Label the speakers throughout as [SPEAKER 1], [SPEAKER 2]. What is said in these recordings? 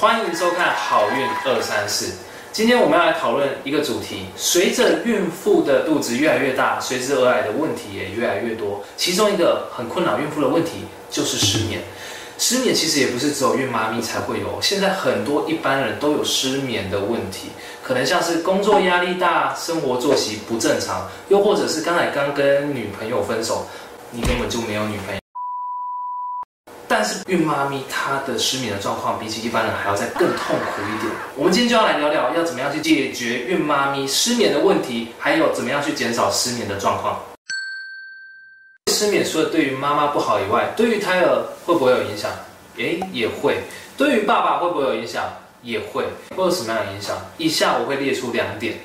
[SPEAKER 1] 欢迎收看好运二三四。今天我们要来讨论一个主题：随着孕妇的肚子越来越大，随之而来的问题也越来越多。其中一个很困扰孕妇的问题就是失眠。失眠其实也不是只有孕妈咪才会有，现在很多一般人都有失眠的问题，可能像是工作压力大、生活作息不正常，又或者是刚才刚跟女朋友分手，你根本就没有女朋友。但是孕妈咪她的失眠的状况比起一般人还要再更痛苦一点。我们今天就要来聊聊要怎么样去解决孕妈咪失眠的问题，还有怎么样去减少失眠的状况。失眠除了对于妈妈不好以外，对于胎儿会不会有影响？诶，也会。对于爸爸会不会有影响？也会。会有什么样的影响？以下我会列出两点。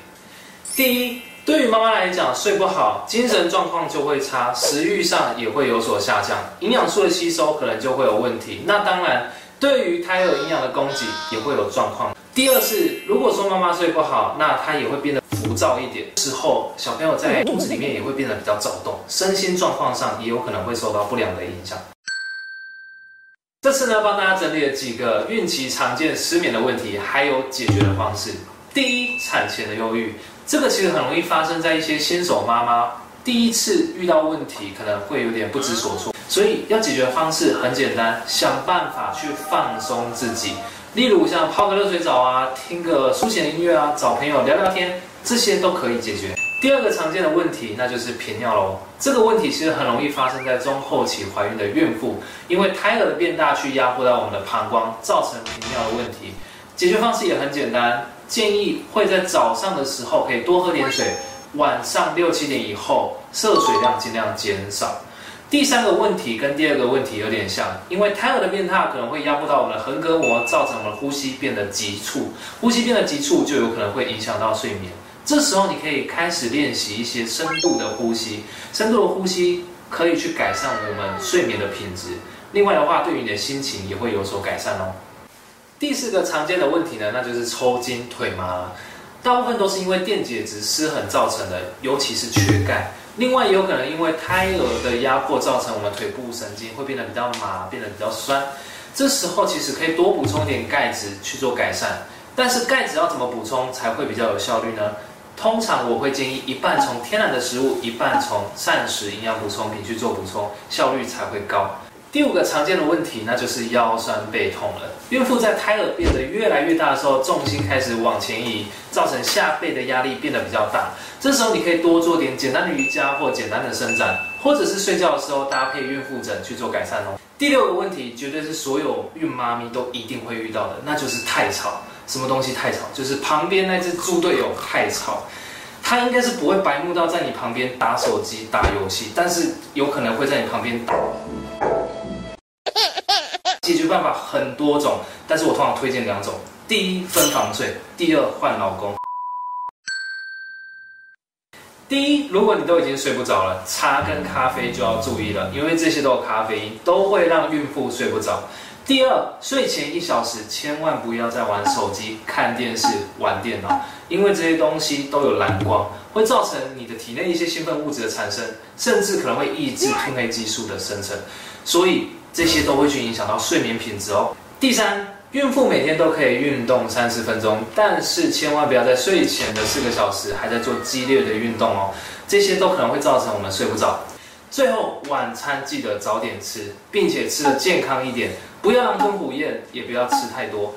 [SPEAKER 1] 第一。对于妈妈来讲，睡不好，精神状况就会差，食欲上也会有所下降，营养素的吸收可能就会有问题。那当然，对于胎儿营养的供给也会有状况。第二是，如果说妈妈睡不好，那她也会变得浮躁一点，之后小朋友在肚子里面也会变得比较躁动，身心状况上也有可能会受到不良的影响。这次呢，帮大家整理了几个孕期常见失眠的问题，还有解决的方式。第一，产前的忧郁。这个其实很容易发生在一些新手妈妈第一次遇到问题，可能会有点不知所措。所以要解决的方式很简单，想办法去放松自己。例如像泡个热水澡啊，听个抒情音乐啊，找朋友聊聊天，这些都可以解决。第二个常见的问题，那就是频尿喽。这个问题其实很容易发生在中后期怀孕的孕妇，因为胎儿的变大去压迫到我们的膀胱，造成频尿的问题。解决方式也很简单。建议会在早上的时候可以多喝点水，晚上六七点以后摄水量尽量减少。第三个问题跟第二个问题有点像，因为胎儿的变大可能会压迫到我们的横膈膜，造成我们呼吸变得急促，呼吸变得急促就有可能会影响到睡眠。这时候你可以开始练习一些深度的呼吸，深度的呼吸可以去改善我们睡眠的品质。另外的话，对于你的心情也会有所改善哦。第四个常见的问题呢，那就是抽筋、腿麻，大部分都是因为电解质失衡造成的，尤其是缺钙。另外也有可能因为胎儿的压迫造成我们腿部神经会变得比较麻，变得比较酸。这时候其实可以多补充一点钙质去做改善。但是钙质要怎么补充才会比较有效率呢？通常我会建议一半从天然的食物，一半从膳食营养补充品去做补充，效率才会高。第五个常见的问题，那就是腰酸背痛了。孕妇在胎儿变得越来越大的时候，重心开始往前移，造成下背的压力变得比较大。这时候你可以多做点简单的瑜伽或简单的伸展，或者是睡觉的时候搭配孕妇枕去做改善哦。第六个问题，绝对是所有孕妈咪都一定会遇到的，那就是太吵。什么东西太吵？就是旁边那只猪队友太吵。他应该是不会白目到在你旁边打手机、打游戏，但是有可能会在你旁边。打办法很多种，但是我通常推荐两种：第一，分房睡；第二，换老公。第一，如果你都已经睡不着了，茶跟咖啡就要注意了，因为这些都有咖啡因，都会让孕妇睡不着。第二，睡前一小时千万不要再玩手机、看电视、玩电脑，因为这些东西都有蓝光，会造成你的体内一些兴奋物质的产生，甚至可能会抑制褪黑激素的生成，所以。这些都会去影响到睡眠品质哦。第三，孕妇每天都可以运动三十分钟，但是千万不要在睡前的四个小时还在做激烈的运动哦，这些都可能会造成我们睡不着。最后，晚餐记得早点吃，并且吃的健康一点，不要狼吞虎咽，也不要吃太多，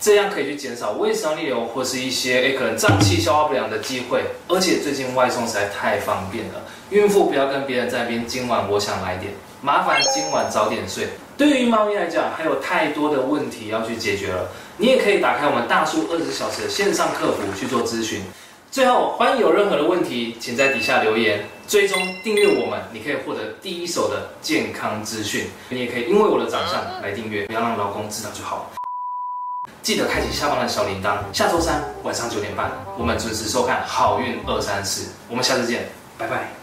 [SPEAKER 1] 这样可以去减少胃酸逆流或是一些诶可能胀气消化不良的机会。而且最近外送实在太方便了，孕妇不要跟别人在边，今晚我想来点。麻烦今晚早点睡。对于猫咪来讲，还有太多的问题要去解决了。你也可以打开我们大叔二十小时的线上客服去做咨询。最后，欢迎有任何的问题，请在底下留言，追踪订阅我们，你可以获得第一手的健康资讯。你也可以因为我的长相来订阅，不要让老公知道就好。记得开启下方的小铃铛。下周三晚上九点半，我们准时收看好运二三四。我们下次见，拜拜。